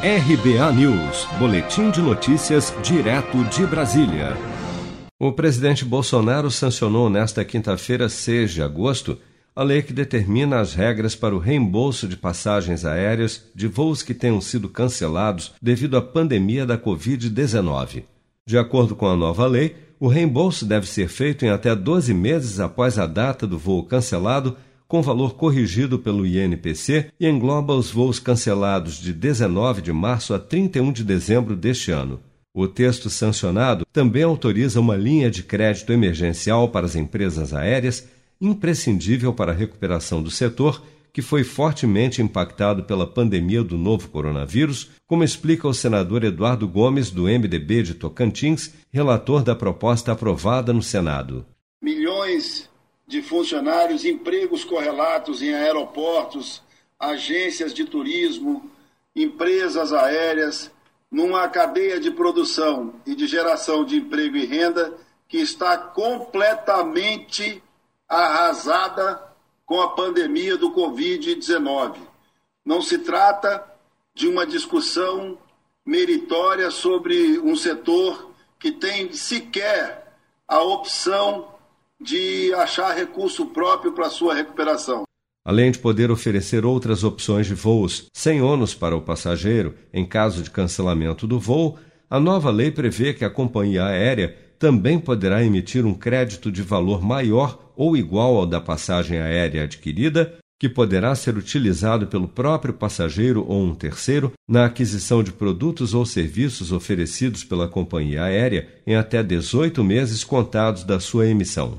RBA News, Boletim de Notícias, direto de Brasília. O presidente Bolsonaro sancionou nesta quinta-feira, 6 de agosto, a lei que determina as regras para o reembolso de passagens aéreas de voos que tenham sido cancelados devido à pandemia da Covid-19. De acordo com a nova lei, o reembolso deve ser feito em até 12 meses após a data do voo cancelado com valor corrigido pelo INPC e engloba os voos cancelados de 19 de março a 31 de dezembro deste ano. O texto sancionado também autoriza uma linha de crédito emergencial para as empresas aéreas, imprescindível para a recuperação do setor, que foi fortemente impactado pela pandemia do novo coronavírus, como explica o senador Eduardo Gomes, do MDB de Tocantins, relator da proposta aprovada no Senado. Milhões de funcionários, empregos correlatos em aeroportos, agências de turismo, empresas aéreas, numa cadeia de produção e de geração de emprego e renda que está completamente arrasada com a pandemia do Covid-19. Não se trata de uma discussão meritória sobre um setor que tem sequer a opção de achar recurso próprio para sua recuperação. Além de poder oferecer outras opções de voos sem ônus para o passageiro em caso de cancelamento do voo, a nova lei prevê que a companhia aérea também poderá emitir um crédito de valor maior ou igual ao da passagem aérea adquirida, que poderá ser utilizado pelo próprio passageiro ou um terceiro na aquisição de produtos ou serviços oferecidos pela companhia aérea em até 18 meses contados da sua emissão.